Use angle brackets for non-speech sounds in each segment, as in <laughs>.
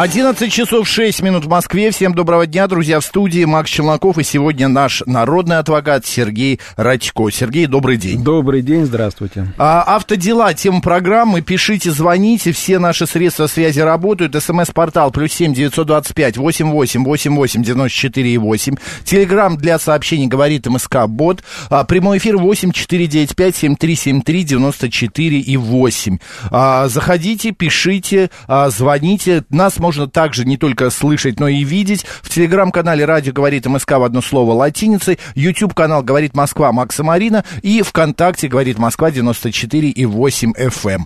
11 часов 6 минут в Москве. Всем доброго дня, друзья, в студии Макс Челноков. И сегодня наш народный адвокат Сергей Радько. Сергей, добрый день. Добрый день, здравствуйте. А, автодела, тема программы. Пишите, звоните. Все наши средства связи работают. СМС-портал плюс семь девятьсот двадцать пять восемь восемь восемь восемь девяносто четыре и восемь. Телеграмм для сообщений говорит МСК Бот. А, прямой эфир восемь четыре девять пять семь три семь три девяносто четыре и восемь. А, заходите, пишите, а, звоните. Нас можно можно также не только слышать, но и видеть. В телеграм-канале «Радио говорит МСК» в одно слово латиницей, YouTube-канал «Говорит Москва» Макса Марина и ВКонтакте «Говорит Москва» 94 и 8 FM.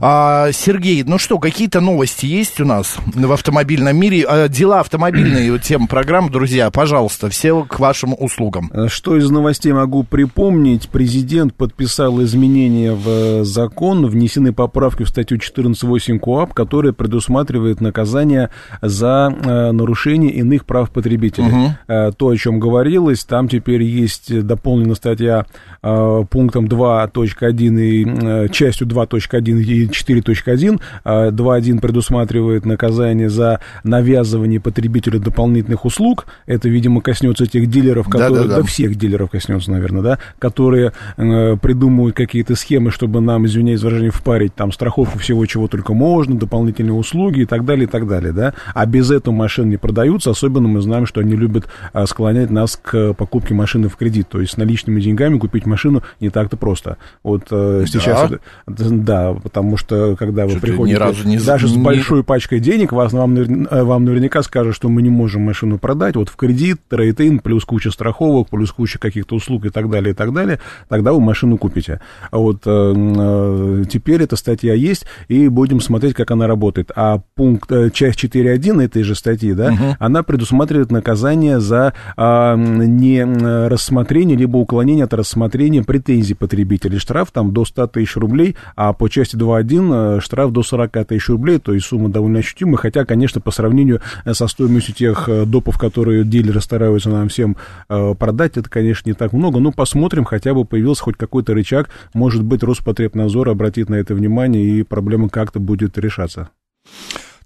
А, Сергей, ну что, какие-то новости есть у нас в автомобильном мире? А, дела автомобильные, тема программы, друзья, пожалуйста, все к вашим услугам. Э, что из новостей могу припомнить? Президент подписал изменения в э, закон, внесены поправки в статью 14.8 КОАП, которая предусматривает наказание за э, нарушение иных прав потребителей. Угу. Э, то, о чем говорилось, там теперь есть дополнена статья э, пунктом 2.1 и э, частью 2.1 и 4.1. 2.1 предусматривает наказание за навязывание потребителю дополнительных услуг. Это, видимо, коснется тех дилеров, которые... Да, да, да. да всех дилеров коснется, наверное, да? Которые э, придумывают какие-то схемы, чтобы нам, извиняюсь выражение, впарить там страховку всего, чего только можно, дополнительные услуги и так далее, и так далее, да? А без этого машины не продаются. Особенно мы знаем, что они любят а, склонять нас к покупке машины в кредит. То есть с наличными деньгами купить машину не так-то просто. Вот э, да. сейчас... Да, потому потому что когда вы приходите ни разу не, даже с большой пачкой денег, вас, вам, э, вам наверняка скажут, что мы не можем машину продать, вот в кредит, трейд плюс куча страховок, плюс куча каких-то услуг и так далее, и так далее, тогда вы машину купите. А вот э, э, теперь эта статья есть, и будем смотреть, как она работает. А пункт, э, часть 4.1 этой же статьи, да, угу. она предусматривает наказание за э, не рассмотрение, либо уклонение от рассмотрения претензий потребителей. Штраф там до 100 тысяч рублей, а по части 2.1 один э, штраф до 40 тысяч рублей, то есть сумма довольно ощутимая, хотя, конечно, по сравнению э, со стоимостью тех э, допов, которые дилеры стараются нам всем продать, это, конечно, не так много, но посмотрим, хотя бы появился хоть какой-то рычаг, может быть, Роспотребнадзор обратит на это внимание, и проблема как-то будет решаться.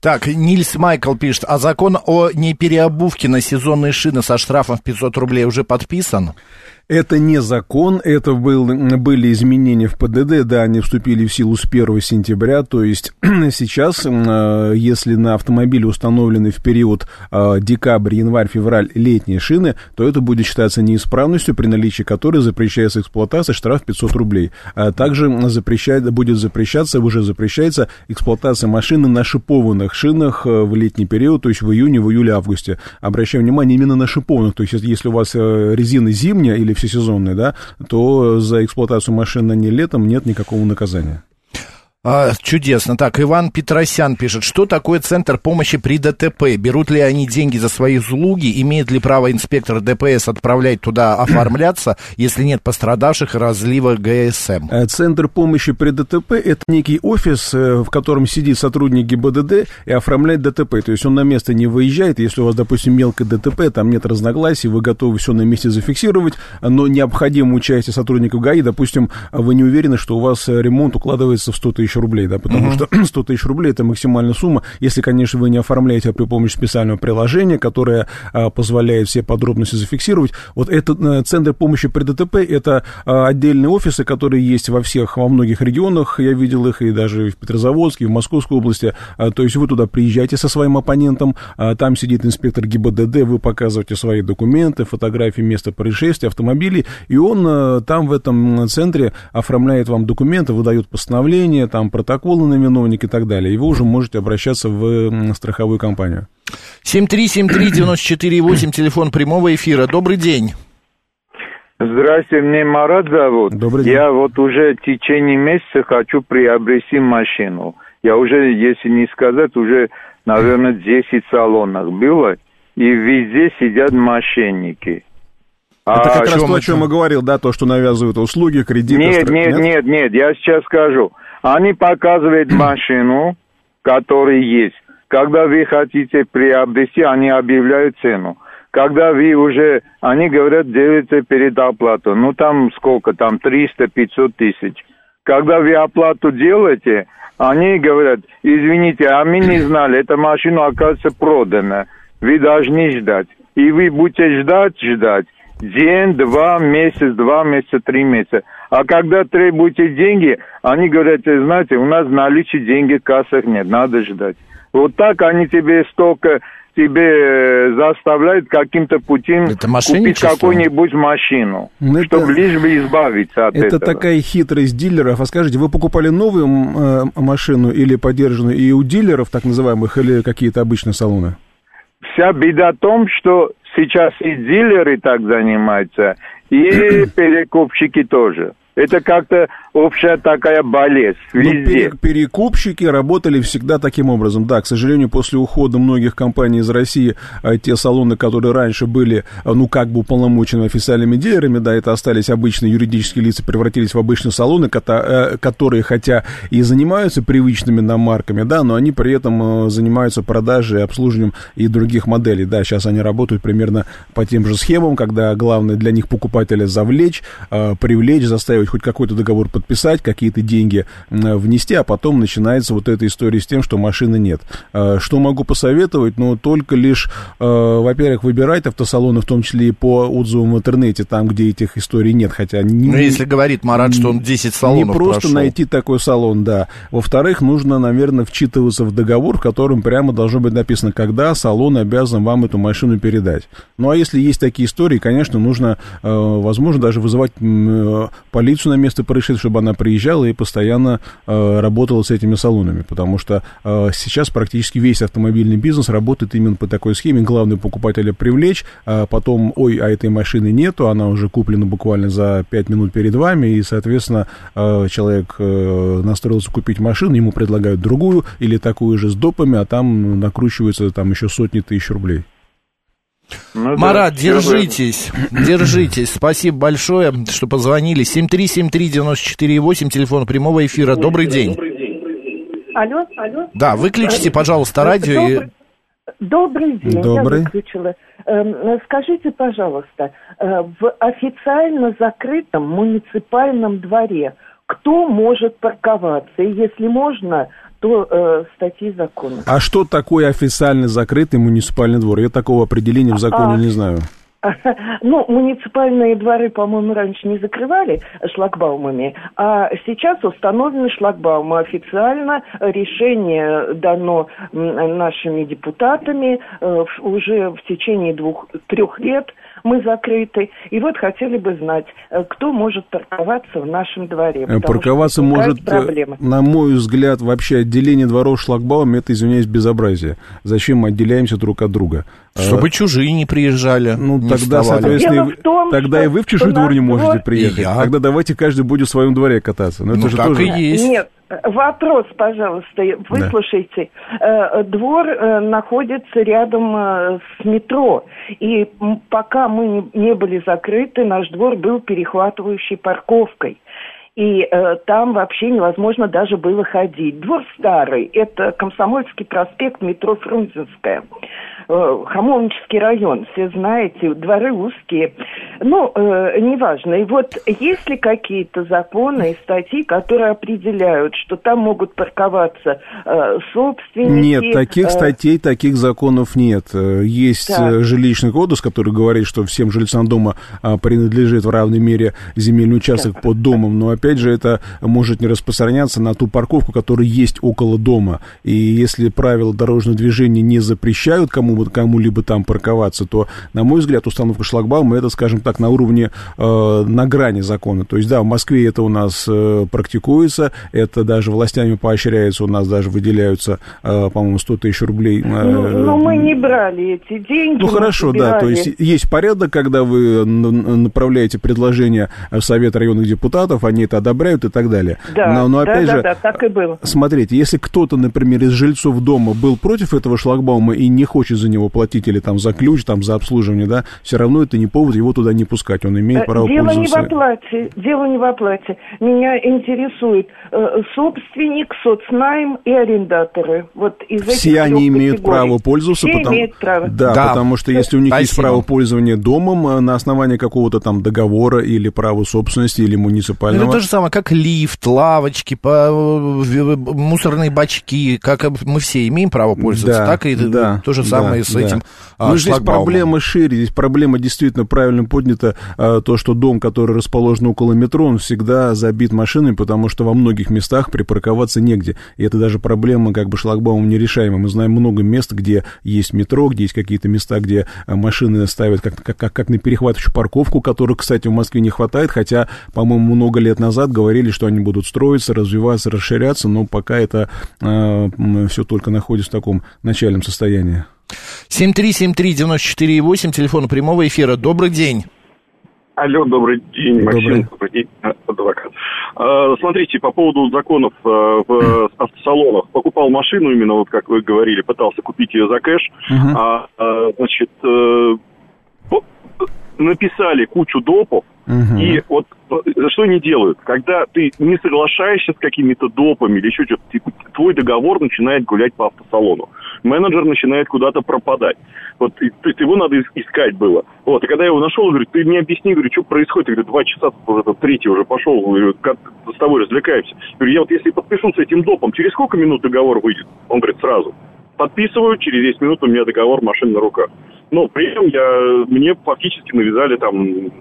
Так, Нильс Майкл пишет, а закон о непереобувке на сезонные шины со штрафом в 500 рублей уже подписан? Это не закон, это был, были изменения в ПДД, да, они вступили в силу с 1 сентября, то есть <clears throat> сейчас, э, если на автомобиле установлены в период э, декабрь, январь, февраль летние шины, то это будет считаться неисправностью, при наличии которой запрещается эксплуатация, штраф 500 рублей. А также запрещает, будет запрещаться, уже запрещается эксплуатация машины на шипованных шинах э, в летний период, то есть в июне, в июле, августе. Обращаю внимание именно на шипованных, то есть если у вас резина зимняя или всесезонный, да, то за эксплуатацию машины не летом нет никакого наказания. А, чудесно. Так, Иван Петросян пишет, что такое Центр помощи при ДТП? Берут ли они деньги за свои услуги? Имеет ли право инспектор ДПС отправлять туда оформляться, если нет пострадавших разлива ГСМ? Э, Центр помощи при ДТП – это некий офис, э, в котором сидит сотрудник ГИБДД и оформляет ДТП. То есть он на место не выезжает, если у вас, допустим, мелкое ДТП, там нет разногласий, вы готовы все на месте зафиксировать, но необходимо участие сотрудников ГАИ, допустим, вы не уверены, что у вас ремонт укладывается в 100 тысяч тысяч рублей, да, потому uh-huh. что <clears throat> 100 тысяч рублей это максимальная сумма, если, конечно, вы не оформляете при помощи специального приложения, которое а, позволяет все подробности зафиксировать. Вот этот а, центр помощи при ДТП это а, отдельные офисы, которые есть во всех, во многих регионах, я видел их и даже в Петрозаводске, и в Московской области, а, то есть вы туда приезжаете со своим оппонентом, а, там сидит инспектор ГИБДД, вы показываете свои документы, фотографии места происшествия, автомобилей, и он а, там в этом центре оформляет вам документы, выдает постановление, там там протоколы на виновник и так далее, и вы уже можете обращаться в страховую компанию. 7373948, телефон прямого эфира. Добрый день. Здравствуйте, меня Марат зовут. Добрый день. Я вот уже в течение месяца хочу приобрести машину. Я уже, если не сказать, уже, наверное, 10 салонах было, и везде сидят мошенники. Это а, как раз то, о чем я говорил, да, то, что навязывают услуги, кредиты. Нет, стр... нет, нет, нет, я сейчас скажу. Они показывают <clears throat> машину, которая есть. Когда вы хотите приобрести, они объявляют цену. Когда вы уже, они говорят, делите перед оплату. Ну, там сколько? Там 300-500 тысяч. Когда вы оплату делаете, они говорят, извините, а мы не <clears throat> знали, эта машина, оказывается, продана. Вы должны ждать. И вы будете ждать, ждать. День, два, месяц, два месяца, три месяца. А когда требуете деньги, они говорят, знаете, у нас в наличии деньги в кассах нет, надо ждать. Вот так они тебе столько тебе э, заставляют каким-то путем купить какую-нибудь машину, ну, это, чтобы лишь бы избавиться от это этого. Это такая хитрость дилеров. А скажите, вы покупали новую э, машину или поддержанную и у дилеров, так называемых, или какие-то обычные салоны? Вся беда в том, что сейчас и дилеры так занимаются, и перекупщики тоже. Это как-то общая такая болезнь ну, везде. Ну, перекупщики работали всегда таким образом. Да, к сожалению, после ухода многих компаний из России, а, те салоны, которые раньше были, а, ну, как бы уполномочены официальными дилерами, да, это остались обычные юридические лица, превратились в обычные салоны, э, которые, хотя и занимаются привычными нам марками, да, но они при этом э, занимаются продажей обслуживанием и других моделей. Да, сейчас они работают примерно по тем же схемам, когда главное для них покупателя завлечь, э, привлечь, заставить хоть какой-то договор подписать, какие-то деньги внести, а потом начинается вот эта история с тем, что машины нет. Э, что могу посоветовать? Ну, только лишь, э, во-первых, выбирать автосалоны, в том числе и по отзывам в интернете, там, где этих историй нет, хотя... Не, ну, если говорит Марат, что он 10 салонов Не просто прошел. найти такой салон, да. Во-вторых, нужно, наверное, вчитываться в договор, в котором прямо должно быть написано, когда салон обязан вам эту машину передать. Ну, а если есть такие истории, конечно, нужно, э, возможно, даже вызывать полицию на место происшествия, чтобы она приезжала и постоянно э, работала с этими салонами, потому что э, сейчас практически весь автомобильный бизнес работает именно по такой схеме. Главное покупателя привлечь, а потом, ой, а этой машины нету, она уже куплена буквально за 5 минут перед вами, и, соответственно, э, человек э, настроился купить машину, ему предлагают другую или такую же с допами, а там накручивается там еще сотни тысяч рублей. Ну, Марат, да, держитесь, держитесь. Спасибо большое, что позвонили. 7373948, телефон прямого эфира. Добрый день. Алло, алло. Да, выключите, пожалуйста, радио. Добрый, и... добрый день, Добрый. я выключила. Эм, скажите, пожалуйста, э, в официально закрытом муниципальном дворе кто может парковаться? И если можно, то э, статьи закона. А что такое официально закрытый муниципальный двор? Я такого определения в законе а, не знаю. <laughs> Ну, муниципальные дворы, по-моему, раньше не закрывали шлагбаумами, а сейчас установлены шлагбаумы. Официально решение дано нашими депутатами э, уже в течение двух-трех лет мы закрыты. И вот хотели бы знать, э, кто может парковаться в нашем дворе. Э, парковаться может, проблемы. на мой взгляд, вообще отделение дворов шлагбаумами, это, извиняюсь, безобразие. Зачем мы отделяемся друг от друга? Чтобы а, чужие не приезжали. Ну, не тогда, вставали. соответственно, том, тогда и вы в чужой двор не можете двор... приехать. Тогда давайте каждый будет в своем дворе кататься. Но ну, это же так тоже... и есть. Нет, Вопрос, пожалуйста, выслушайте. Да. Э, двор э, находится рядом э, с метро, и пока мы не были закрыты, наш двор был перехватывающей парковкой и э, там вообще невозможно даже было ходить. Двор старый, это Комсомольский проспект, метро Фрунзенская. Э, Хамовнический район, все знаете, дворы узкие. Ну, э, неважно. И вот есть ли какие-то законы и статьи, которые определяют, что там могут парковаться э, собственники? Нет, таких э... статей, таких законов нет. Э, есть так. Э, жилищный кодекс, который говорит, что всем жильцам дома э, принадлежит в равной мере земельный участок так. под домом, но опять же это может не распространяться на ту парковку, которая есть около дома. И если правила дорожного движения не запрещают кому кому-либо там парковаться, то, на мой взгляд, установка шлагбаума это, скажем так, на уровне, э, на грани закона. То есть, да, в Москве это у нас э, практикуется, это даже властями поощряется, у нас даже выделяются, э, по-моему, 100 тысяч рублей. Э, ну, но мы не брали эти деньги. Ну, хорошо, да, то есть есть порядок, когда вы направляете предложение в Совет районных депутатов, они это одобряют и так далее. Да, но, но да, опять да, же, да, так и было. смотрите, если кто-то, например, из жильцов дома был против этого шлагбаума и не хочет за него платить или там за ключ, там за обслуживание, да, все равно это не повод его туда не пускать. Он имеет Э, право Дело не в пользоваться. оплате, дело не в оплате. Меня интересует э, собственник, соцнайм и арендаторы. Вот из этих Все они имеют категорий. право пользоваться, Все потому, имеют право. Да, Да. потому что если у них есть Спасибо. право пользования домом э, на основании какого-то там договора или права собственности или Ну, муниципального. То же самое, как лифт, лавочки, мусорные бачки, как мы все имеем право пользоваться, Да, так и да, то же самое да, с да. этим а, Ну, здесь проблема шире, здесь проблема действительно правильно поднята, а, то, что дом, который расположен около метро, он всегда забит машинами, потому что во многих местах припарковаться негде. И это даже проблема как бы шлагбаумом нерешаемая. Мы знаем много мест, где есть метро, где есть какие-то места, где а, машины ставят как, как, как, как на перехватывающую парковку, которых, кстати, в Москве не хватает, хотя, по-моему, много лет назад говорили, что они будут строиться, развиваться, расширяться, но пока это все только находится в таком начальном состоянии. 7373948, телефон прямого эфира. Добрый день. Алло, добрый день, Добрый. Максим, добрый день, э, адвокат. Э, Смотрите, по поводу законов э, в <clears throat> автосалонах. Покупал машину, именно вот как вы говорили, пытался купить ее за кэш. Мгм. А, э, значит, э, написали кучу допов, И вот э, что они делают? Когда ты не соглашаешься с какими-то допами или еще что-то, типа, твой договор начинает гулять по автосалону. Менеджер начинает куда-то пропадать. Вот, и, то есть его надо ис- искать было. Вот, и когда я его нашел, говорю, ты мне объясни, говорю, что происходит? Я говорю, два часа, уже там третий уже пошел, говорю, как с тобой развлекаемся. Я говорю, я вот если подпишу с этим допом, через сколько минут договор выйдет? Он говорит, сразу. Подписываю, через 10 минут у меня договор, машина на руках. Но при этом я, мне фактически навязали там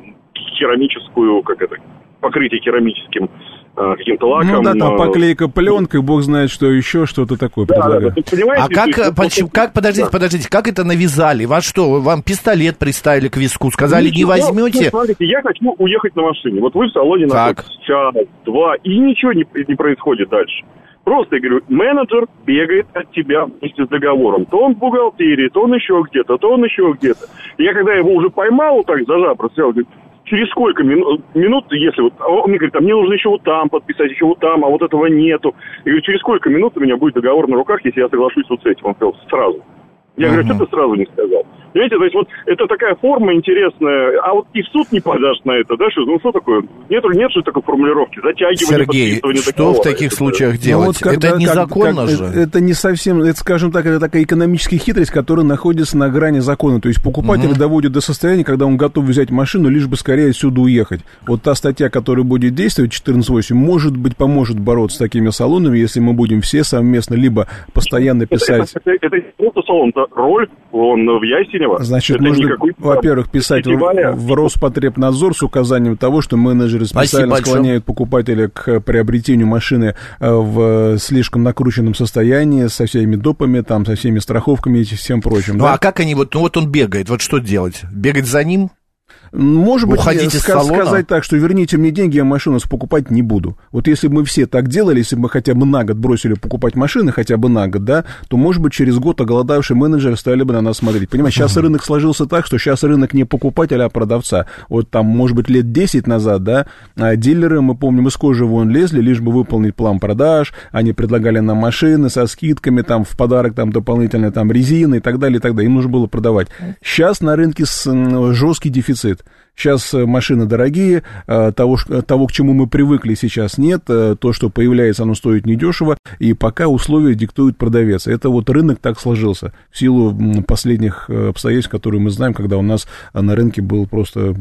керамическую, как это, покрытие керамическим э, каким-то лаком. Ну да, там э, поклейка пленкой, бог знает, что еще, что-то такое Да, да, да, предлагают. ты понимаешь, А как, есть, вот- почему- вот- как, подождите, да. подождите, как это навязали? Вас что, вам пистолет приставили к виску, сказали, не Ничего, возьмете? ну, смотрите, я хочу уехать на машине. Вот вы в салоне находитесь час, два, и ничего не, не происходит дальше. Просто, я говорю, менеджер бегает от тебя вместе с договором. То он в бухгалтерии, то он еще где-то, то он еще где-то. И я когда его уже поймал, вот так зажав, просил, говорит, через сколько минут, минут, если вот, а он мне говорит, а мне нужно еще вот там подписать, еще вот там, а вот этого нету. Я говорю, через сколько минут у меня будет договор на руках, если я соглашусь вот с этим? Он сказал, сразу. Я говорю, что ты сразу не сказал? Понимаете, то есть вот это такая форма интересная, а вот и в суд не подашь на это, да, что, ну что такое? Нет, нет же такой формулировки, затягивание Сергей, что договора. в таких Это- случаях Ну, делать? вот когда- это незаконно как- же. Это, это не совсем, это, скажем так, это такая экономическая хитрость, которая находится на грани закона. То есть покупатель доводит до состояния, когда он готов взять машину, лишь бы скорее отсюда уехать. Вот та статья, которая будет действовать, 14.8, может быть, поможет бороться с такими салонами, если мы будем все совместно либо постоянно Это, писать... это, это, это не просто салон, это роль, он в Ясенево. Значит, это нужно, во-первых, писать в, фестиваля. в Роспотребнадзор с указанием того, что менеджеры Спасибо специально большое. склоняют покупателя к приобретению машины э, в слишком накрученном состоянии, со всеми допами, там, со всеми страховками и всем прочим. Ну да? а как они вот, ну вот он бегает, вот что делать? Бегать за ним? Может быть, Уходить из ска- сказать так, что верните мне деньги, я машину покупать не буду. Вот если бы мы все так делали, если бы мы хотя бы на год бросили покупать машины, хотя бы на год, да, то, может быть, через год оголодавшие менеджеры стали бы на нас смотреть. Понимаешь, сейчас рынок сложился так, что сейчас рынок не покупателя, а продавца. Вот там, может быть, лет 10 назад, да, а дилеры, мы помним, из кожи вон лезли, лишь бы выполнить план продаж, они предлагали нам машины со скидками, там, в подарок, там, дополнительно, там, резины и так далее, и так далее. Им нужно было продавать. Сейчас на рынке жесткий дефицит. Сейчас э, машины дорогие, э, того, ш- того, к чему мы привыкли, сейчас нет. Э, То, что появляется, оно стоит недешево, и пока условия диктует продавец. Это вот рынок так сложился в силу последних э, обстоятельств, которые мы знаем, когда у нас э, на рынке был просто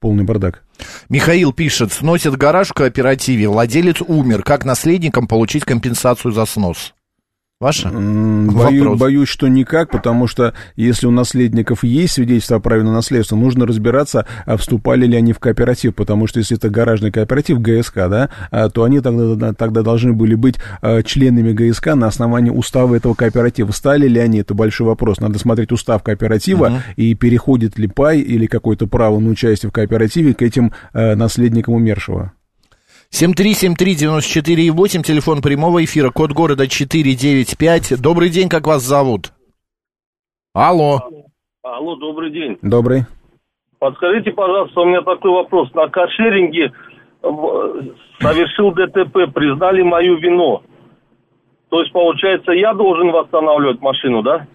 полный бардак. Михаил пишет, сносит гараж в кооперативе, владелец умер. Как наследникам получить компенсацию за снос? Ваше? М, Бою- Вопрос. боюсь, что никак, потому что если у наследников есть свидетельство о праве на наследство, нужно разбираться, а вступали ли они в кооператив, потому что если это гаражный кооператив ГСК, да, а, то они тогда, тогда должны были быть а, членами ГСК на основании устава этого кооператива. Стали ли они, это большой вопрос. Надо смотреть устав кооператива и переходит ли пай или какое-то право на участие в кооперативе к этим а, наследникам умершего. 7373948, телефон прямого эфира, код города 495. Добрый день, как вас зовут? Алло. Алло, добрый день. Добрый. Подскажите, пожалуйста, у меня такой вопрос. На каршеринге совершил ДТП, признали мою вину. То есть, получается, я должен восстанавливать машину, да?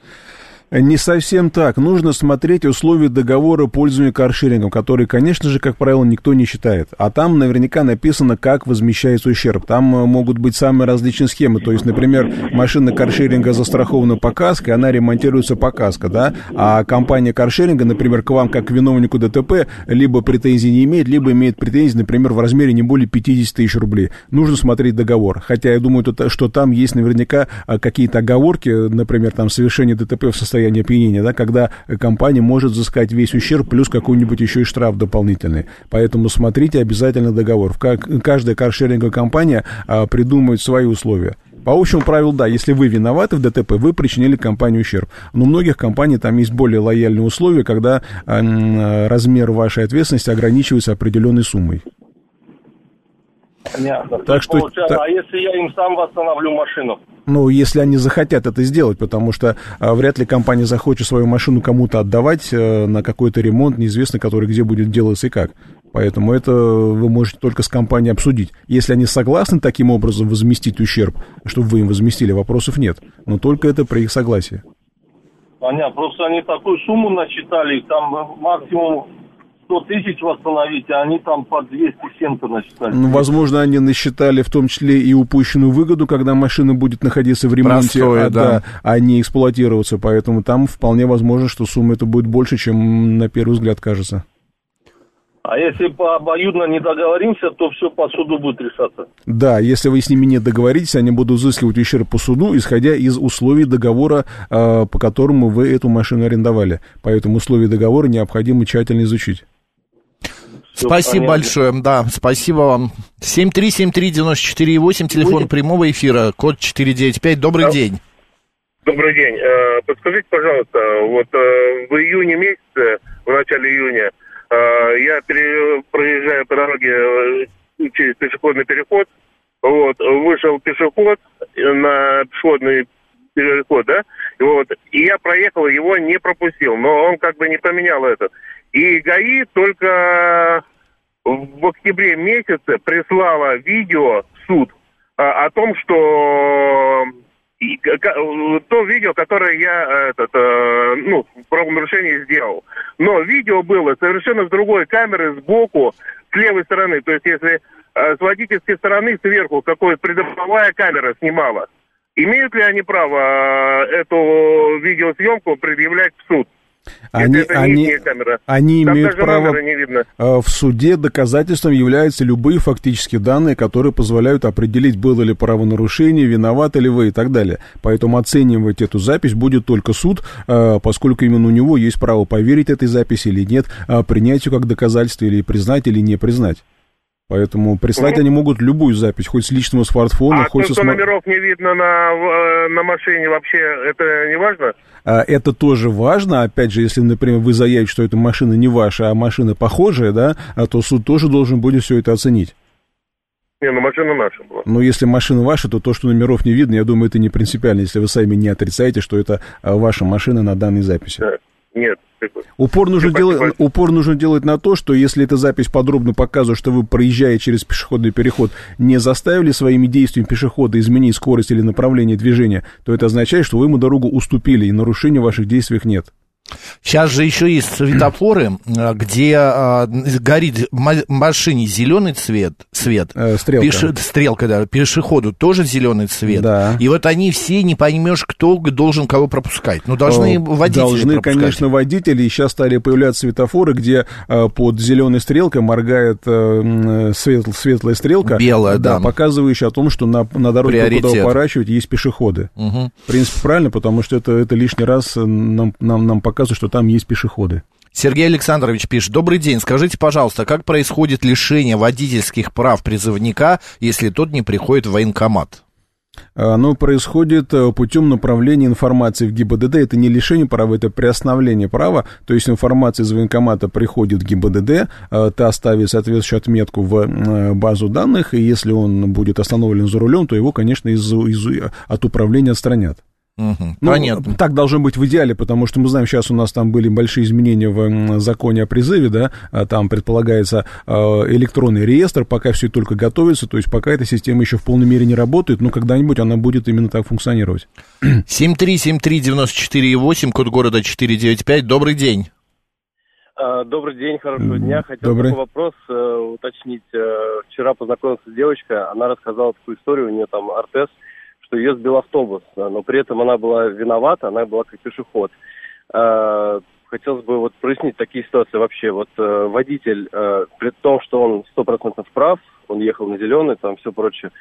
Не совсем так. Нужно смотреть условия договора пользования каршерингом, который, конечно же, как правило, никто не считает. А там наверняка написано, как возмещается ущерб. Там э, могут быть самые различные схемы. То есть, например, машина каршеринга застрахована по каске, она ремонтируется по каско, да? А компания каршеринга, например, к вам, как к виновнику ДТП, либо претензий не имеет, либо имеет претензии, например, в размере не более 50 тысяч рублей. Нужно смотреть договор. Хотя я думаю, что там есть наверняка э, какие-то оговорки, например, там совершение ДТП в состоянии состояние опьянения, да, когда компания может взыскать весь ущерб плюс какой-нибудь еще и штраф дополнительный. Поэтому смотрите обязательно договор. Каждая каршеринговая компания а, придумывает свои условия. По общему правилу, да, если вы виноваты в ДТП, вы причинили компании ущерб. Но у многих компаний там есть более лояльные условия, когда э, размер вашей ответственности ограничивается определенной суммой. Понятно. Так что, Получается, а если я им сам восстановлю машину? Ну, если они захотят это сделать, потому что а, вряд ли компания захочет свою машину кому-то отдавать а, на какой-то ремонт, неизвестно который где будет делаться и как. Поэтому это вы можете только с компанией обсудить. Если они согласны таким образом возместить ущерб, чтобы вы им возместили, вопросов нет. Но только это при их согласии. Понятно. Просто они такую сумму насчитали, там максимум 100 тысяч восстановить, а они там по 200 чем-то насчитали. Ну, возможно, они насчитали в том числе и упущенную выгоду, когда машина будет находиться в ремонте, Простое, а, да. Да, а не эксплуатироваться. Поэтому там вполне возможно, что сумма это будет больше, чем на первый взгляд кажется. А если по обоюдно не договоримся, то все по суду будет решаться. Да, если вы с ними не договоритесь, они будут взыскивать ущерб по суду, исходя из условий договора, э, по которому вы эту машину арендовали. Поэтому условия договора необходимо тщательно изучить. Спасибо понятно. большое, да, спасибо вам. 7373948, телефон Будет? прямого эфира, код 495. Добрый да. день. Добрый день. Э, подскажите, пожалуйста, вот э, в июне месяце, в начале июня, э, я проезжаю по дороге через пешеходный переход, вот, вышел пешеход на пешеходный переход, да, вот, и я проехал, его не пропустил, но он как бы не поменял этот. И ГАИ только в октябре месяце прислала видео в суд а, о том, что то видео, которое я этот, э, ну, правонарушение сделал. Но видео было совершенно с другой камеры сбоку, с левой стороны. То есть если э, с водительской стороны сверху какой-то придомовая камера снимала. Имеют ли они право э, эту видеосъемку предъявлять в суд? Они, они, они имеют право э, в суде доказательством являются любые фактические данные, которые позволяют определить, было ли правонарушение, виноваты ли вы и так далее. Поэтому оценивать эту запись будет только суд, э, поскольку именно у него есть право поверить этой записи или нет, а принять ее как доказательство или признать или не признать. Поэтому прислать mm они могут любую запись, хоть с личного смартфона, а хоть то, со смар... номеров не видно на, э, на машине вообще, это не важно? А, это тоже важно. Опять же, если, например, вы заявите, что эта машина не ваша, а машина похожая, да, а то суд тоже должен будет все это оценить. Не, ну машина наша была. Но если машина ваша, то то, что номеров не видно, я думаю, это не принципиально, если вы сами не отрицаете, что это а, ваша машина на данной записи. Да. Нет, Упор нужно, делать, упор нужно делать на то, что если эта запись подробно показывает, что вы, проезжая через пешеходный переход, не заставили своими действиями пешехода изменить скорость или направление движения, то это означает, что вы ему дорогу уступили, и нарушения в ваших действиях нет. Сейчас же еще есть светофоры, э, где а, горит машине зеленый цвет, свет, э, стрелка. Пеше, стрелка, да, пешеходу тоже зеленый цвет. Да. И вот они все не поймешь, кто должен кого пропускать. Ну, должны водители Должны, пропускать. конечно, водители. И сейчас стали появляться светофоры, где а, под зеленой стрелкой моргает а, свет, светлая стрелка. Белая, да. да. Показывающая о том, что на, на дороге, Приоритет. куда поворачивать, есть пешеходы. Угу. В принципе, правильно, потому что это, это лишний раз нам, нам, нам показывает показывает, что там есть пешеходы. Сергей Александрович пишет. Добрый день. Скажите, пожалуйста, как происходит лишение водительских прав призывника, если тот не приходит в военкомат? Оно происходит э, путем направления информации в ГИБДД. Это не лишение права, это приостановление права. То есть информация из военкомата приходит в ГИБДД, э, та ставит соответствующую отметку в э, базу данных, и если он будет остановлен за рулем, то его, конечно, из, из, от управления отстранят. Мгм, Ну, Понятно. Так должно быть в идеале, потому что мы знаем, сейчас у нас там были большие изменения в законе о призыве, да, а там предполагается э, электронный реестр, пока все только готовится, то есть пока эта система еще в полной мере не работает, но когда-нибудь она будет именно так функционировать. <clears throat> 7373948, код города 495. Добрый день. А, Добрый день, хорошего дня. Хотел Добрый. такой вопрос э, уточнить. Э, вчера познакомился с девочкой, она рассказала такую историю, у нее там артез, что ее сбил автобус, но при этом она была виновата, она была как пешеход. Э, хотелось бы вот прояснить такие ситуации вообще. Вот э, водитель, э, при том, что он стопроцентно прав, он ехал на зеленый, там все прочее,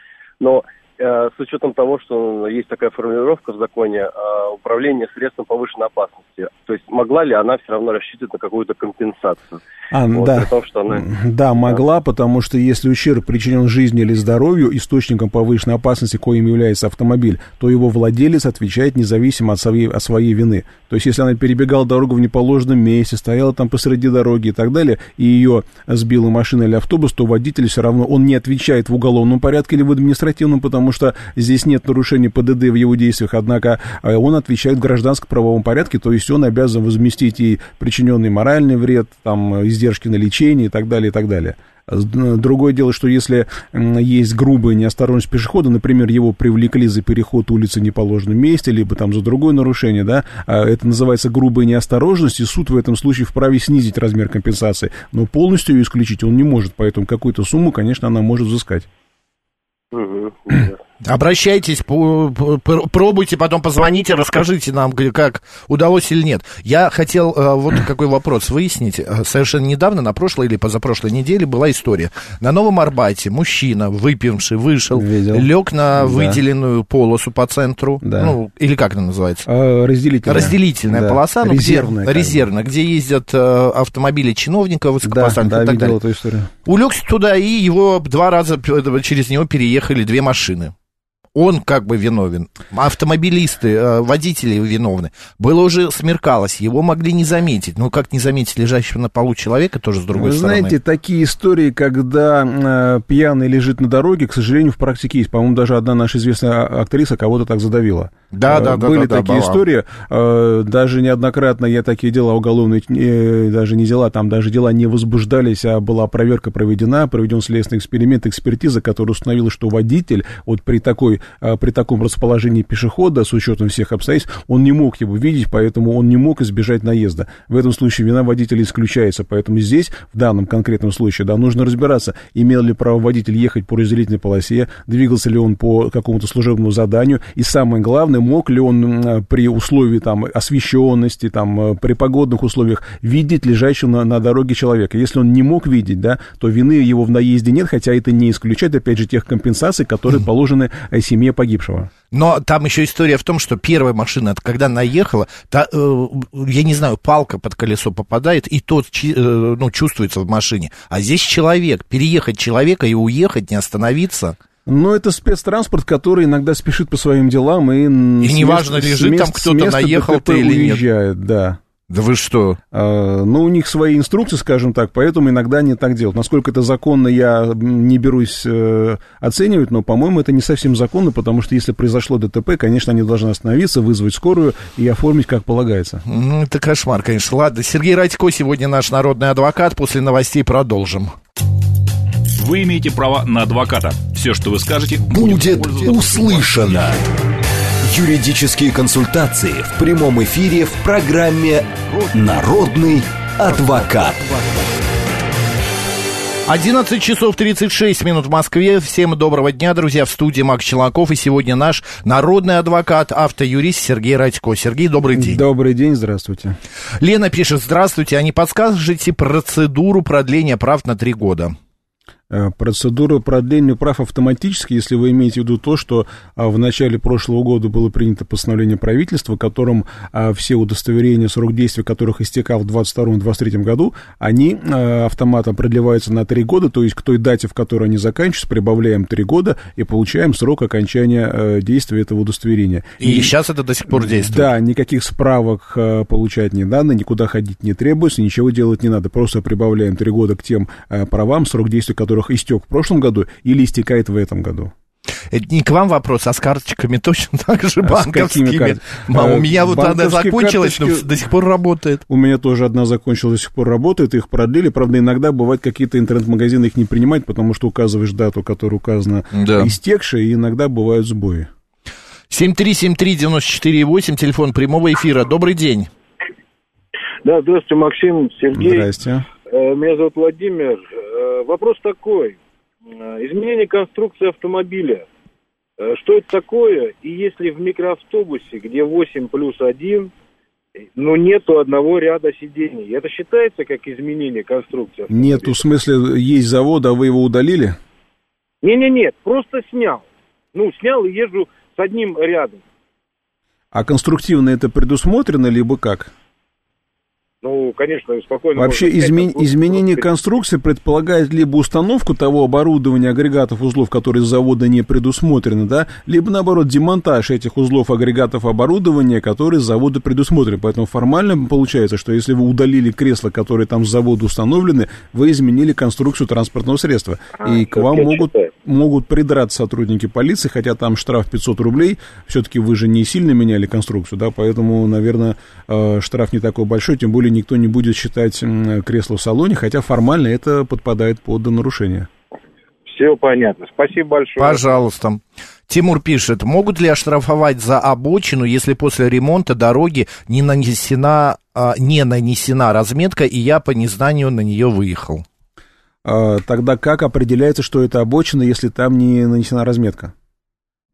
но с учетом того, что есть такая формулировка в законе э, управление средством повышенной опасности, то есть могла ли она все равно рассчитывать на какую-то компенсацию? А, Вот, да. Том, что она... Да, могла, потому что если ущерб причинен жизни или здоровью, источником повышенной опасности, коим является автомобиль, то его владелец отвечает независимо от своей, от своей вины. То есть, если она перебегала дорогу в неположенном месте, стояла там посреди дороги и так далее, и ее сбила машина или автобус, то водитель все равно, он не отвечает в уголовном порядке или в административном, потому что здесь нет нарушения ПДД в его действиях, однако э, он отвечает в гражданско-правовом порядке, то есть он обязан возместить и причиненный моральный вред, там, издержки на лечение и так далее, и так далее. Другое дело, что если есть грубая неосторожность пешехода, например, его привлекли за переход улицы в неположенном месте, либо там за другое нарушение, да, а это называется грубая неосторожность, и суд в этом случае вправе снизить размер компенсации, но полностью ее исключить он не может, поэтому какую-то сумму, конечно, она может взыскать. Ясно. <clears throat> Обращайтесь, пробуйте, потом позвоните, расскажите нам, как удалось или нет. Я хотел э, вот какой вопрос выяснить. Э, Совершенно недавно, на прошлой или позапрошлой неделе, была история. На Новом Арбате мужчина, выпивший, вышел, Видел. лег на Да. выделенную полосу по центру. Да. Ну, или как она называется? А, разделительная. Разделительная Да. полоса, ну, где- резервная. бы. резервная, где ездят э, автомобили чиновников Да, высокопоставленных да, и так видел далее. эту историю. Улегся туда, и его два раза через него переехали две машины. Он как бы виновен. Автомобилисты, э, водители виновны. Было уже смеркалось, его могли не заметить. Ну, как не заметить лежащего на полу человека, тоже с другой Вы стороны. знаете, такие истории, когда э, пьяный лежит на дороге, к сожалению, в практике есть. По-моему, даже одна наша известная а- актриса кого-то так задавила. Да, Э, да, да, Были да, да, такие была. истории. Э, Даже неоднократно я такие дела уголовные, э, даже не дела, там даже дела не возбуждались, а была проверка проведена, проведен следственный эксперимент, экспертиза, которая установила, что водитель вот при, такой, при таком расположении пешехода, с учетом всех обстоятельств, он не мог его видеть, поэтому он не мог избежать наезда. В этом случае вина водителя исключается, поэтому здесь, в данном конкретном случае, да, нужно разбираться, имел ли право водитель ехать по разделительной полосе, двигался ли он по какому-то служебному заданию, и самое главное, мог ли он м, при условии там освещенности, там, э, при погодных условиях видеть лежащего на, на дороге человека. Если он не мог видеть, да, то вины его в наезде нет, хотя это не исключает, опять же, тех компенсаций, которые положены э, семье погибшего. Но там еще история в том, что первая машина, это когда наехала, та, э, я не знаю, палка под колесо попадает, и тот э, ну, чувствуется в машине. А здесь человек, переехать человека и уехать, не остановиться. Но это спецтранспорт, который иногда спешит по своим делам и... И неважно, с лежит там места- с кто-то, места наехал ДТП ты или нет. уезжает, да. Да вы что? А, Ну, у них свои инструкции, скажем так, поэтому иногда они так делают. Насколько это законно, я не берусь э, оценивать, но, по-моему, это не совсем законно, потому что если произошло ДТП, конечно, они должны остановиться, вызвать скорую и оформить как полагается. Ну, это кошмар, конечно. Ладно, Сергей Радько сегодня наш народный адвокат. После новостей продолжим. Вы имеете право на адвоката. Все, что вы скажете, Будет услышано. Юридические консультации в прямом эфире в программе «Народный адвокат». 11 часов 36 минут в Москве. Всем доброго дня, друзья. В студии Макс Челноков. И сегодня наш народный адвокат, автоюрист Сергей Радько. Сергей, добрый день. Добрый день, здравствуйте. Лена пишет, здравствуйте. А не подскажете процедуру продления прав на три года? Э, Процедура продления прав автоматически, если вы имеете в виду то, что а, в начале прошлого года было принято постановление правительства, которым а, все удостоверения, срок действия которых истекал в 2022-2023 году, они а, автоматом продлеваются на 3 года, то есть к той дате, в которой они заканчиваются, прибавляем 3 года и получаем срок окончания э, действия этого удостоверения. И, сейчас это до сих пор действует? Да, никаких справок э, получать не надо, никуда ходить не требуется, ничего делать не надо. Просто прибавляем три года к тем правам, срок действия которых истек в прошлом году или истекает в этом году. Это не к вам вопрос, а с карточками точно <laughs> так же А с какими банковскими. Мам, у Э, меня вот она банковские закончилась, но до сих пор работает. У меня тоже одна закончилась, до сих пор работает, их продлили. Правда, иногда бывает какие-то интернет-магазины их не принимают, потому что указываешь дату, которая указана Да. истекшая, и иногда бывают сбои. 7373948, телефон прямого эфира. Добрый день. Да, здравствуйте, Максим, Сергей. Здрасте. Э, Меня зовут Владимир. Э, Вопрос такой. Э, Изменение конструкции автомобиля. Что это такое? И если в микроавтобусе, где 8 плюс 1, но нету одного ряда сидений, это считается как изменение конструкции? Нету, в смысле, есть завод, а вы его удалили? Не-не-не, просто снял. Ну, снял и езжу с одним рядом. А конструктивно это предусмотрено, либо как? Ну, конечно, спокойно. Вообще можно снять, изме- там просто- изменение конструкции предполагает либо установку того оборудования, агрегатов, узлов, которые с завода не предусмотрены, да, либо наоборот демонтаж этих узлов, агрегатов, оборудования, которые с завода предусмотрены. Поэтому формально получается, что если вы удалили кресла, которые там с завода установлены, вы изменили конструкцию транспортного средства. А, и к вам могут, считаю. Могут придраться сотрудники полиции, хотя там штраф 500 рублей, все-таки вы же не сильно меняли конструкцию, да, поэтому, наверное, э, штраф не такой большой, тем более никто не будет считать кресло в салоне, хотя формально это подпадает под нарушение. Все понятно. Спасибо большое. Пожалуйста. Тимур пишет, могут ли оштрафовать за обочину, если после ремонта дороги не нанесена, а, не нанесена разметка, и я по незнанию на нее выехал? А, Тогда как определяется, что это обочина, если там не нанесена разметка?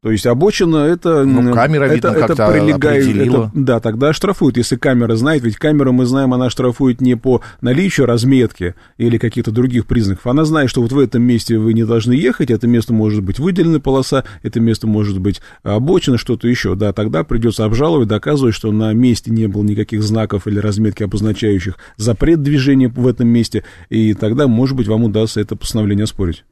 То есть обочина это... Ну, камера, это, видно, это как-то прилегает- это- да, тогда штрафуют, если камера знает, ведь камеру мы знаем, она штрафует не по наличию разметки или каких-то других признаков, она знает, что вот в этом месте вы не должны ехать, это место может быть выделена полоса, это место может быть обочина, что-то еще, да, тогда придется обжаловать, доказывать, что на месте не было никаких знаков или разметки, обозначающих запрет движения в этом месте, и тогда, может быть, вам удастся это постановление оспорить.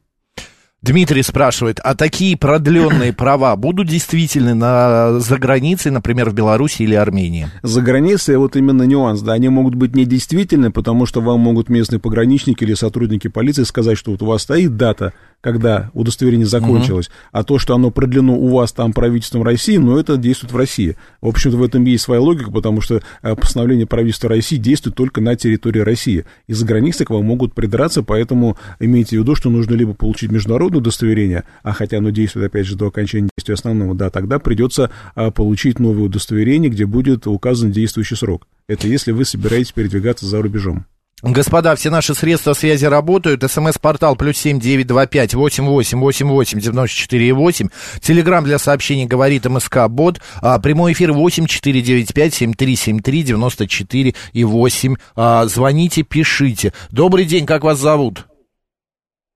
Дмитрий спрашивает, а такие продленные <clears throat> права будут действительны на, за границей, например, в Беларуси или Армении? За границей вот именно нюанс, да, они могут быть недействительны, потому что вам могут местные пограничники или сотрудники полиции сказать, что вот у вас стоит дата, когда удостоверение закончилось, а то, что оно продлено у вас там правительством России, ну, это действует в России. В общем-то, в этом есть своя логика, потому что э, постановление правительства России действует только на территории России. И за границей к вам могут придраться, поэтому имейте в виду, что нужно либо получить международное удостоверение, а хотя оно действует, опять же, до окончания действия основного, да, тогда придется а, получить новое удостоверение, где будет указан действующий срок. Это если вы собираетесь передвигаться за рубежом. Господа, все наши средства связи работают. СМС-портал плюс семь девять два пять восемь восемь восемь восемь девяносто четыре восемь. Телеграмм для сообщений говорит МСК Бот. А, прямой эфир восемь четыре девять пять семь три семь три девяносто четыре и восемь. А, звоните, пишите. Добрый день, как вас зовут?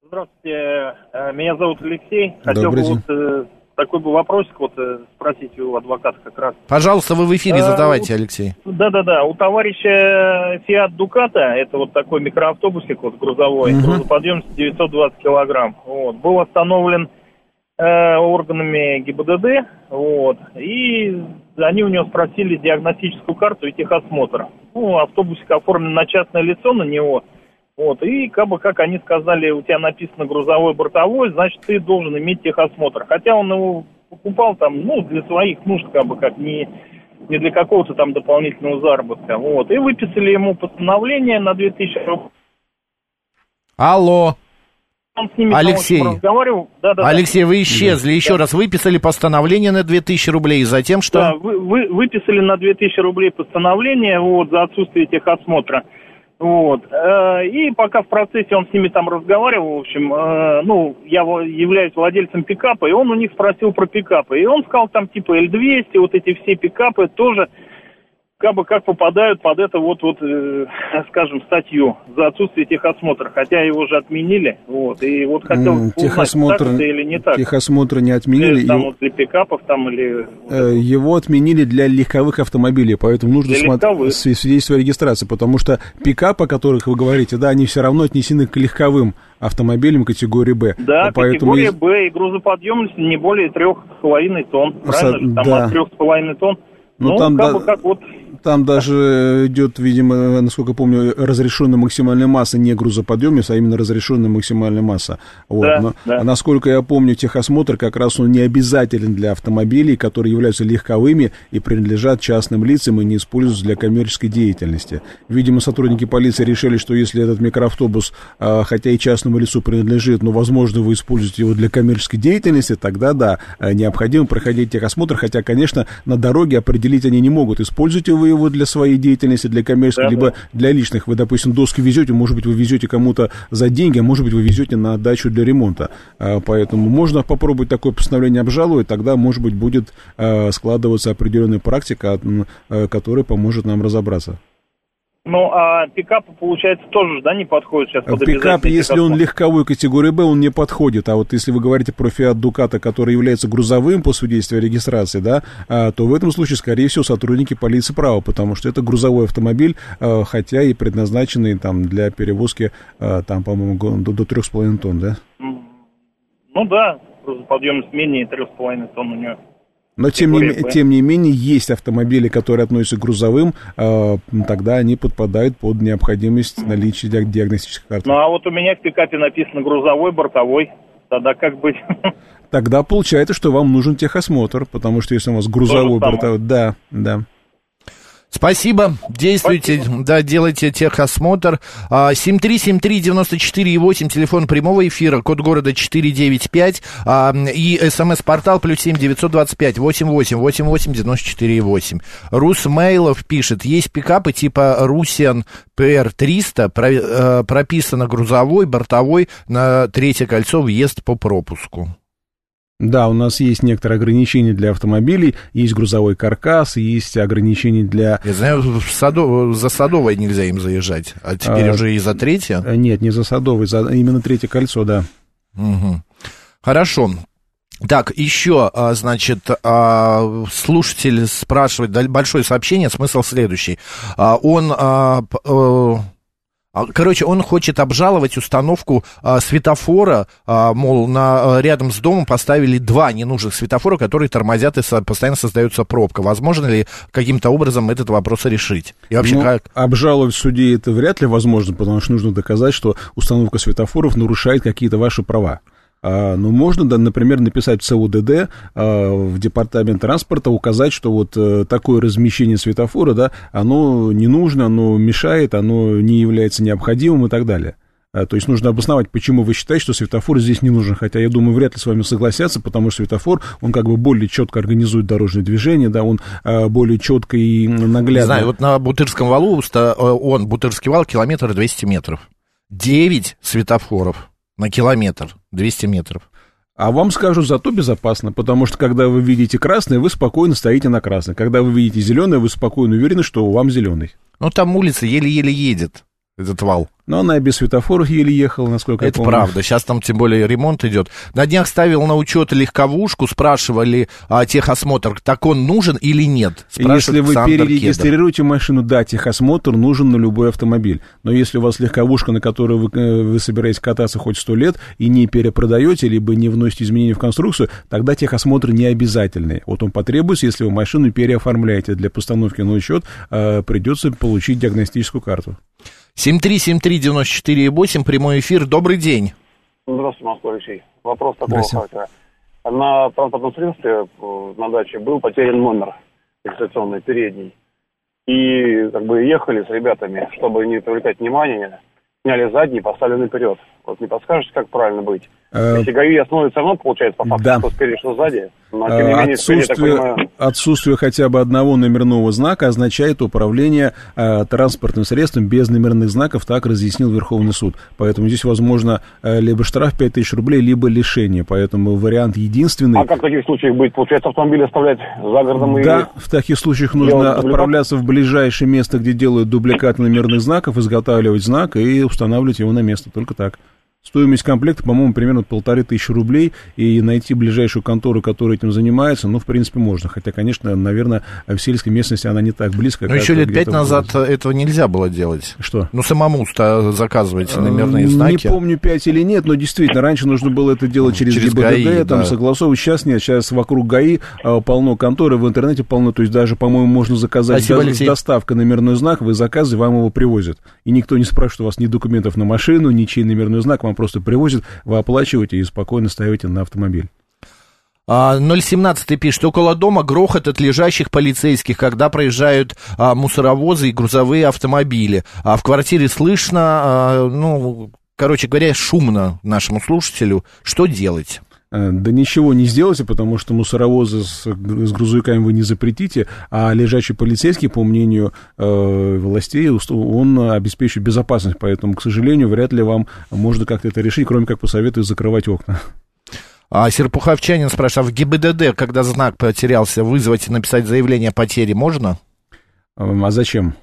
Здравствуйте, э, меня зовут Алексей. Хотел Добрый бы день. вот э, такой бы вопросик вот э, спросить у адвоката как раз. Пожалуйста, вы в эфире А, задавайте, Алексей. Да-да-да, у товарища Fiat Ducato, это вот такой микроавтобусик вот грузовой, Мгм. грузоподъемность 920 килограмм, вот, был остановлен э, органами ГИБДД, вот, и они у него спросили диагностическую карту и техосмотр. Ну, автобусик оформлен на частное лицо на него, вот, и как бы, как они сказали, у тебя написано грузовой бортовой, значит, ты должен иметь техосмотр. Хотя он его покупал там, ну, для своих нужд, как бы, как не, не для какого-то там дополнительного заработка. Вот, и выписали ему постановление на 2000 рублей. Алло. Он с ними Алексей. разговаривал. Да, да, Алексей, вы исчезли. Еще раз, выписали постановление на 2000 рублей, и затем что? Да, вы, вы- выписали на 2000 рублей постановление вот, за отсутствие техосмотра. Вот. Э, И пока в процессе он с ними там разговаривал, в общем, э, ну, я являюсь владельцем пикапа, и он у них спросил про пикапы. И он сказал, там типа L200, вот эти все пикапы тоже как бы как попадают под это вот, вот э, <laughs> скажем, статью за отсутствие техосмотра, хотя его же отменили, вот, и вот хотел узнать, Техосмотр, так это или не так. техосмотр не отменили. Или там его- вот для пикапов там или... Э, Его отменили для легковых автомобилей, поэтому нужно смотреть свидетельство о регистрации, потому что пикапы, о которых вы говорите, да, они все равно отнесены к легковым автомобилям категории Б. Да, поэтому категория есть- Б и грузоподъемность не более трех с половиной тонн. Со- Правильно? же? Там да. от трех с половиной тонн. Ну, Ну, там, как да, бы как вот Там даже идет, видимо, насколько помню, разрешенная максимальная масса, не грузоподъемность, а именно разрешенная максимальная масса. Вот. Да, Но, да. а насколько я помню, техосмотр как раз он не обязателен для автомобилей, которые являются легковыми и принадлежат частным лицам и не используются для коммерческой деятельности. Видимо, сотрудники полиции решили, что если этот микроавтобус, а, хотя и частному лицу принадлежит, но, возможно, вы используете его для коммерческой деятельности, тогда, да, э, необходимо проходить техосмотр, хотя, конечно, на дороге определить они не могут, используете вы его для своей деятельности, для коммерческой, Да, либо да. для личных. Вы, допустим, доски везете, может быть, вы везете кому-то за деньги, а может быть, вы везете на дачу для ремонта. А, Поэтому можно попробовать такое постановление обжаловать, тогда, может быть, будет э, складываться определенная практика, э, которая поможет нам разобраться. Ну, а пикап, получается, тоже, да, не подходит сейчас под Пикап, если он легковой категории Б, он не подходит. А вот если вы говорите про Fiat Ducato, который является грузовым по свидетельству о регистрации, да, а, то в этом случае, скорее всего, сотрудники полиции правы, потому что это грузовой автомобиль, а, хотя и предназначенный там для перевозки, а, там, по-моему, до, до 3,5 тонн, да? Ну да, грузоподъемность менее 3,5 тонн у него. Но тем не, тем не менее есть автомобили, которые относятся к грузовым, а, тогда они подпадают под необходимость наличия диаг- диагностических карт. Ну а вот у меня в пикапе написано грузовой, бортовой. Тогда как быть? Тогда получается, что вам нужен техосмотр, потому что если у вас грузовой бортовой... Да, да. Спасибо, действуйте, да, делайте техосмотр. А, 7373948, телефон прямого эфира, код города 495, а, и смс-портал плюс 7 925 88 88 94 8. Рус Мейлов пишет, есть пикапы типа Русиан PR300, про- э, прописано грузовой, бортовой, на третье кольцо въезд по пропуску. Да, у нас есть некоторые ограничения для автомобилей, есть грузовой каркас, есть ограничения для... Я знаю, в Садо- за Садовое нельзя им заезжать, а теперь А, уже и за третье. э, Нет, не за Садовый, за именно третье кольцо, да. Мгм. Хорошо. Так, еще, а, значит, а, слушатель спрашивает, большое сообщение, смысл следующий. А, Он, э, короче, он хочет обжаловать установку а, светофора, а, мол, на, а, рядом с домом поставили два ненужных светофора, которые тормозят и со- постоянно создается пробка. Возможно ли каким-то образом этот вопрос решить? И вообще, Ну, как? Обжаловать в суде это вряд ли возможно, потому что нужно доказать, что установка светофоров нарушает какие-то ваши права. А, ну, можно, да, например, написать в ЦУДД, а, в департамент транспорта, указать, что вот э, такое размещение светофора, да, оно не нужно, оно мешает, оно не является необходимым и так далее. А, То есть нужно обосновать, почему вы считаете, что светофор здесь не нужен. Хотя, я думаю, вряд ли с вами согласятся, потому что светофор, он как бы более четко организует дорожное движение, да, он более четко и наглядно... Не знаю, вот на Бутырском валу, э, он, Бутырский вал, километр 200 метров. 9 светофоров на километр 200 метров. А вам скажут, зато безопасно, потому что когда вы видите красное, вы спокойно стоите на красный. Когда вы видите зеленое, вы спокойно уверены, что вам зеленый. Ну, там улица еле-еле едет, этот вал. Но она и без светофоров еле ехала, насколько я Это помню. правда. Сейчас там тем более ремонт идет. На днях ставил на учет легковушку, спрашивали а, техосмотр, так он нужен или нет? Если вы Александр Кедр. перерегистрируете машину, да, техосмотр нужен на любой автомобиль. Но если у вас легковушка, на которой вы, э, вы собираетесь кататься хоть сто лет, и не перепродаете, либо не вносите изменения в конструкцию, тогда техосмотр не обязательный. Вот он потребуется, если вы машину переоформляете для постановки на учет, э, придется получить диагностическую карту. 7373948, прямой эфир. Добрый день. Здравствуйте, Москва, Алексей. Вопрос такого характера. На транспортном средстве э, на даче был потерян номер регистрационный передний. И как бы ехали с ребятами, чтобы не привлекать внимания, сняли задний, поставили наперед. Вот не подскажете, как правильно быть? Э, Если ГАИ остановит, все равно получается по факту, да. что спереди, что сзади. Но тем не Э, менее, спереди, Отсутствие, понимаю, отсутствие хотя бы одного номерного знака означает управление э, транспортным средством без номерных знаков, так разъяснил Верховный суд. Поэтому здесь возможно э, либо штраф 5000 рублей, либо лишение. Поэтому вариант единственный. а как в таких случаях быть? Получается, автомобиль оставлять за городом и... Да, в таких случаях нужно отправляться в ближайшее место, где делают дубликат номерных знаков, изготавливать знак и устанавливать его на место. Только так. Стоимость комплекта, по-моему, примерно полторы тысячи рублей, и найти ближайшую контору, которая этим занимается, ну, в принципе, можно. Хотя, конечно, наверное, в сельской местности она не так близко. Но еще лет пять назад этого нельзя было делать. Что? Ну, самому заказывать номерные знаки. Не помню, пять или нет, но действительно, раньше нужно было это делать через, через ГИБДД, ГАИ, там да. согласовывать. Сейчас нет, сейчас вокруг ГАИ а, полно конторы, в интернете полно, то есть даже, по-моему, можно заказать Спасибо, с доставкой номерной знак, вы заказываете, вам его привозят. И никто не спрашивает у вас ни документов на машину, ни чей номерной знак, вам просто привозят, вы оплачиваете и спокойно ставите на автомобиль. 017 а, пишет, около дома грохот от лежащих полицейских, когда проезжают а, мусоровозы и грузовые автомобили. А в квартире слышно, а, ну, короче говоря, шумно нашему слушателю. Что делать? Э, да ничего не сделайте, потому что мусоровозы с, с грузовиками вы не запретите, а лежачий полицейский, по мнению э, властей, он обеспечивает безопасность, поэтому, к сожалению, вряд ли вам можно как-то это решить, кроме как посоветовать закрывать окна. А Серпуховчанин спрашивает, а в ГИБДД, когда знак потерялся, вызвать и написать заявление о потере можно? А зачем?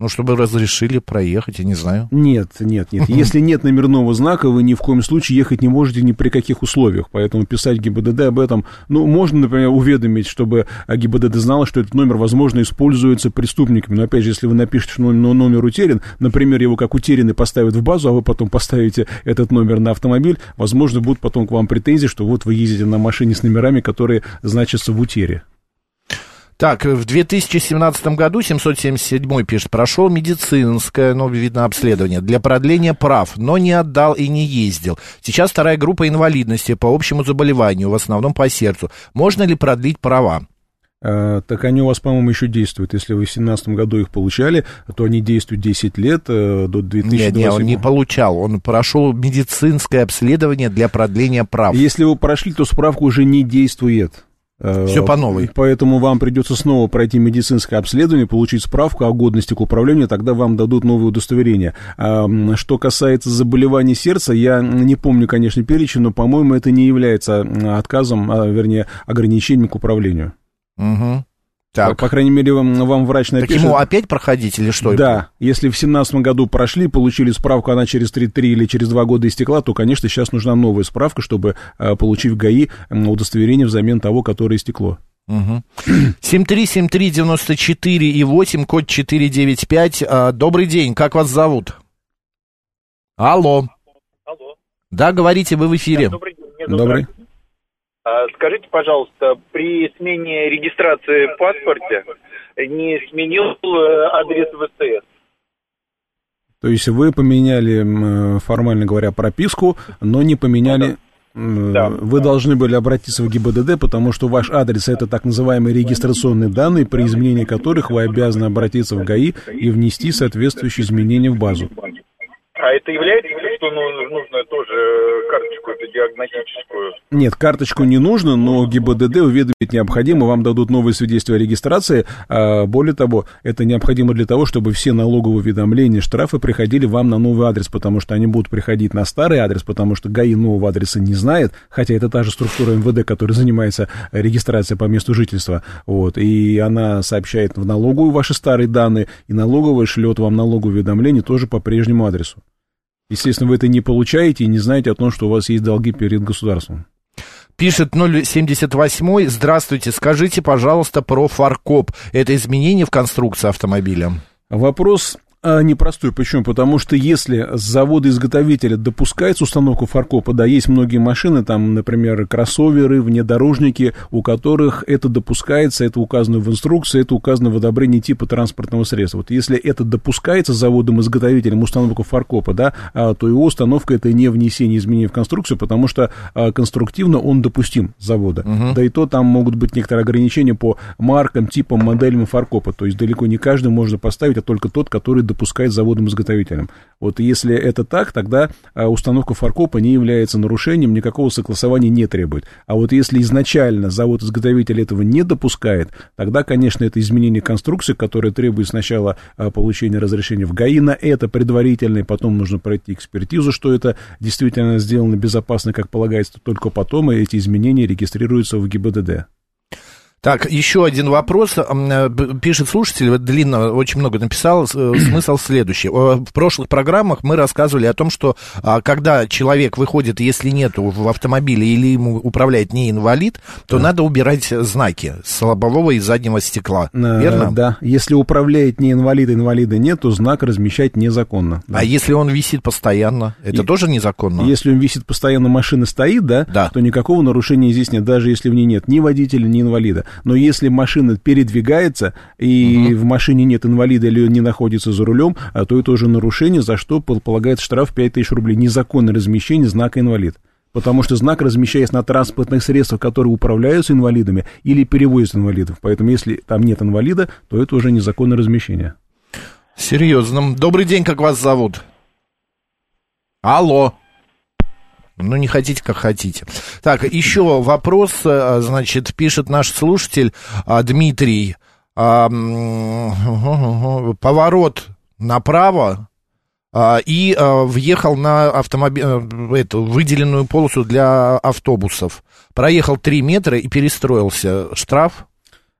Ну, чтобы разрешили проехать, я не знаю. Нет, нет, нет. <laughs> Если нет номерного знака, вы ни в коем случае ехать не можете ни при каких условиях. Поэтому писать ГИБДД об этом, ну, можно, например, уведомить, чтобы ГИБДД знала, что этот номер, возможно, используется преступниками. Но, опять же, если вы напишете, что номер утерян, например, его как утерянный поставят в базу, а вы потом поставите этот номер на автомобиль, возможно, будут потом к вам претензии, что вот вы ездите на машине с номерами, которые значатся в утере. Так, в 2017 году 777 пишет, прошел медицинское, ну, видно, обследование для продления прав, но не отдал и не ездил. Сейчас вторая группа инвалидности по общему заболеванию, в основном по сердцу. Можно ли продлить права? А, так они у вас, по-моему, еще действуют. Если вы в 2017 году их получали, то они действуют 10 лет э, до 2027. Нет, нет, он не получал. Он прошел медицинское обследование для продления прав. Если вы прошли, то справка уже не действует. Все по новой. Поэтому вам придется снова пройти медицинское обследование, получить справку о годности к управлению, тогда вам дадут новое удостоверение. Что касается заболеваний сердца, я не помню, конечно, перечень, но, по-моему, это не является отказом, а, вернее, ограничением к управлению. Угу. Так. По, по крайней мере, вам, вам врач напишет... Так ему опять проходить или что? Да, если в семнадцатом году прошли, получили справку, она через 3, 3 или через 2 года истекла, то, конечно, сейчас нужна новая справка, чтобы, э, получить в ГАИ удостоверение взамен того, которое истекло. Угу. 7373948 и 8, код 495. А, добрый день, как вас зовут? Алло. Алло. Да, говорите, вы в эфире. Да, добрый день. Добрый. А, скажите, пожалуйста, при смене регистрации в паспорте не сменил э, адрес ВСТС? То есть вы поменяли, формально говоря, прописку, но не поменяли... Да. Вы да. должны были обратиться в ГИБДД, потому что ваш адрес это так называемые регистрационные данные, при изменении которых вы обязаны обратиться в ГАИ и внести соответствующие изменения в базу. А это является, что ну, нужно тоже э, диагностическую? Нет, карточку не нужно, но ГИБДД уведомить необходимо, вам дадут новые свидетельства о регистрации. А, более того, это необходимо для того, чтобы все налоговые уведомления, штрафы приходили вам на новый адрес, потому что они будут приходить на старый адрес, потому что ГАИ нового адреса не знает, хотя это та же структура МВД, которая занимается регистрацией по месту жительства. Вот, и она сообщает в налоговую ваши старые данные, и налоговая шлет вам налоговое уведомление тоже по прежнему адресу. Естественно, вы это не получаете и не знаете о том, что у вас есть долги перед государством. Пишет 078. Здравствуйте, скажите, пожалуйста, про фаркоп. Это изменение в конструкции автомобиля? Вопрос а, непростой. Почему? Потому что если с завода-изготовителя допускается установку фаркопа, да, есть многие машины, там, например, кроссоверы, внедорожники, у которых это допускается, это указано в инструкции, это указано в одобрении типа транспортного средства. Вот если это допускается заводом-изготовителем установку фаркопа, да, а, то его установка это не внесение изменений в конструкцию, потому что а, конструктивно он допустим завода. Угу. Да и то там могут быть некоторые ограничения по маркам, типам, моделям фаркопа. То есть далеко не каждый можно поставить, а только тот, который допускает заводом-изготовителем. Вот если это так, тогда а, установка фаркопа не является нарушением, никакого согласования не требует. А вот если изначально завод-изготовитель этого не допускает, тогда, конечно, это изменение конструкции, которое требует сначала а, получения разрешения в ГАИ на это предварительно, и потом нужно пройти экспертизу, что это действительно сделано безопасно, как полагается, только потом эти изменения регистрируются в ГИБДД. Так, еще один вопрос. Э, Пишет слушатель, вот длинно, очень много написал. Э, Смысл следующий. В прошлых программах мы рассказывали о том, что а, когда человек выходит, если нету в автомобиле или ему управляет не инвалид, то надо убирать знаки с лобового и заднего стекла. Э, Верно? Да. Если управляет не инвалид, инвалида нет, то знак размещать незаконно. Да. А если он висит постоянно, это И- тоже незаконно? Если он висит постоянно, машина стоит, да, то никакого нарушения здесь нет, даже если в ней нет ни водителя, ни инвалида. Но если машина передвигается, и в машине нет инвалида или он не находится за рулем, а, то это уже нарушение, за что пол- полагается штраф 5000 рублей. Незаконное размещение знака инвалид. Потому что знак размещается на транспортных средствах, которые управляются инвалидами или перевозят инвалидов. Поэтому если там нет инвалида, то это уже незаконное размещение. Серьезно. Добрый день, как вас зовут? Алло. Ну, не хотите, как хотите. Так, еще вопрос, э, значит, пишет наш слушатель а, Дмитрий. А, Поворот направо а, и въехал на автомобиль, эту выделенную полосу для автобусов. Проехал 3 метра и перестроился. Штраф?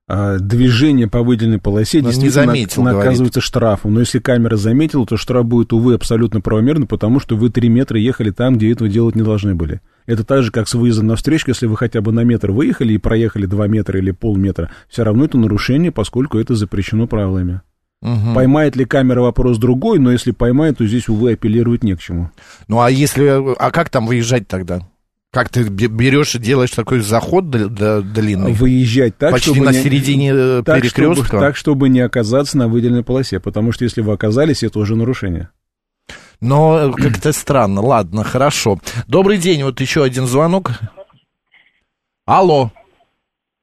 А, движение по выделенной полосе Но не действительно заметил, нак- говорит. наказывается штрафом. Но если камера заметила, то штраф будет, увы, абсолютно правомерно, потому что вы 3 метра ехали там, где этого делать не должны были. Это так же, как с выездом на встречку, если вы хотя бы на метр выехали и проехали 2 метра или полметра, все равно это нарушение, поскольку это запрещено правилами. Мгм. Поймает ли камера вопрос другой, но если поймает, то здесь, увы, апеллировать не к чему. Ну, а если... А как там выезжать тогда? Как ты бе- берешь и делаешь такой заход длинный? Выезжать так, Почти чтобы на не- середине э, так, перекрестка? Чтобы, так, чтобы не оказаться на выделенной полосе, потому что если вы оказались, это уже нарушение. Но э, как-то странно. Ладно, хорошо. Добрый день, вот еще один звонок. Алло.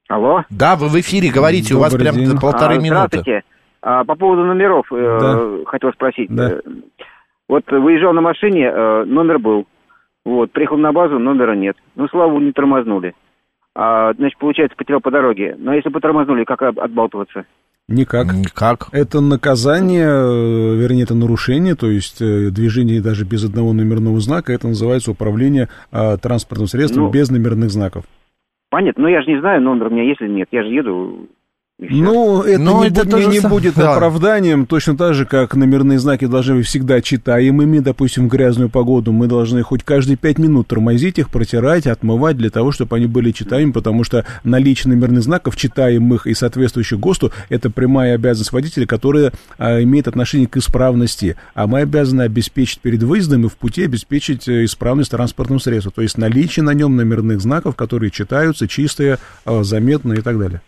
Алло. Да, вы в эфире говорите, у вас Добрый прям день. полторы А, минуты. Здравствуйте. А, по поводу номеров э, Да. хотел спросить. Да. Э, Вот выезжал на машине, э, номер был. Вот, приехал на базу, номера нет. Ну, слава богу, не тормознули. А, значит, получается, потерял по дороге. Но если бы тормознули, как отбалтываться? Никак. Никак. Это наказание, э, вернее, это нарушение, то есть э, движение даже без одного номерного знака, это называется управление э, транспортным средством Ну, без номерных знаков. Понятно, но я же не знаю, номер у меня есть или нет. Я же еду. Ну, это, Но не, это бу- то не- не сам- будет да. оправданием, точно так же, как номерные знаки должны быть всегда читаемыми, допустим, в грязную погоду, мы должны хоть каждые пять минут тормозить их, протирать, отмывать, для того, чтобы они были читаемыми, потому что наличие номерных знаков, читаемых и соответствующих ГОСТу, это прямая обязанность водителя, которая а, имеет отношение к исправности, а мы обязаны обеспечить перед выездом и в пути обеспечить э, исправность транспортного средства, то есть наличие на нем номерных знаков, которые читаются, чистые, а, заметные и так далее.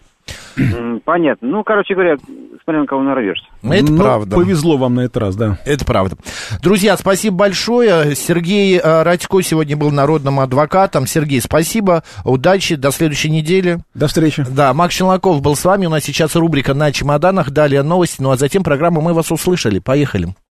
Понятно. Ну, короче говоря, смотря на кого нарвешься. Это Ну, правда. Повезло вам на этот раз, да. Это правда. Друзья, спасибо большое. Сергей э, Радько сегодня был народным адвокатом. Сергей, спасибо. Удачи. До следующей недели. До встречи. Да, Макс Челноков был с вами. У нас сейчас рубрика «На чемоданах». Далее новости. Ну а затем программа «Мы вас услышали». Поехали.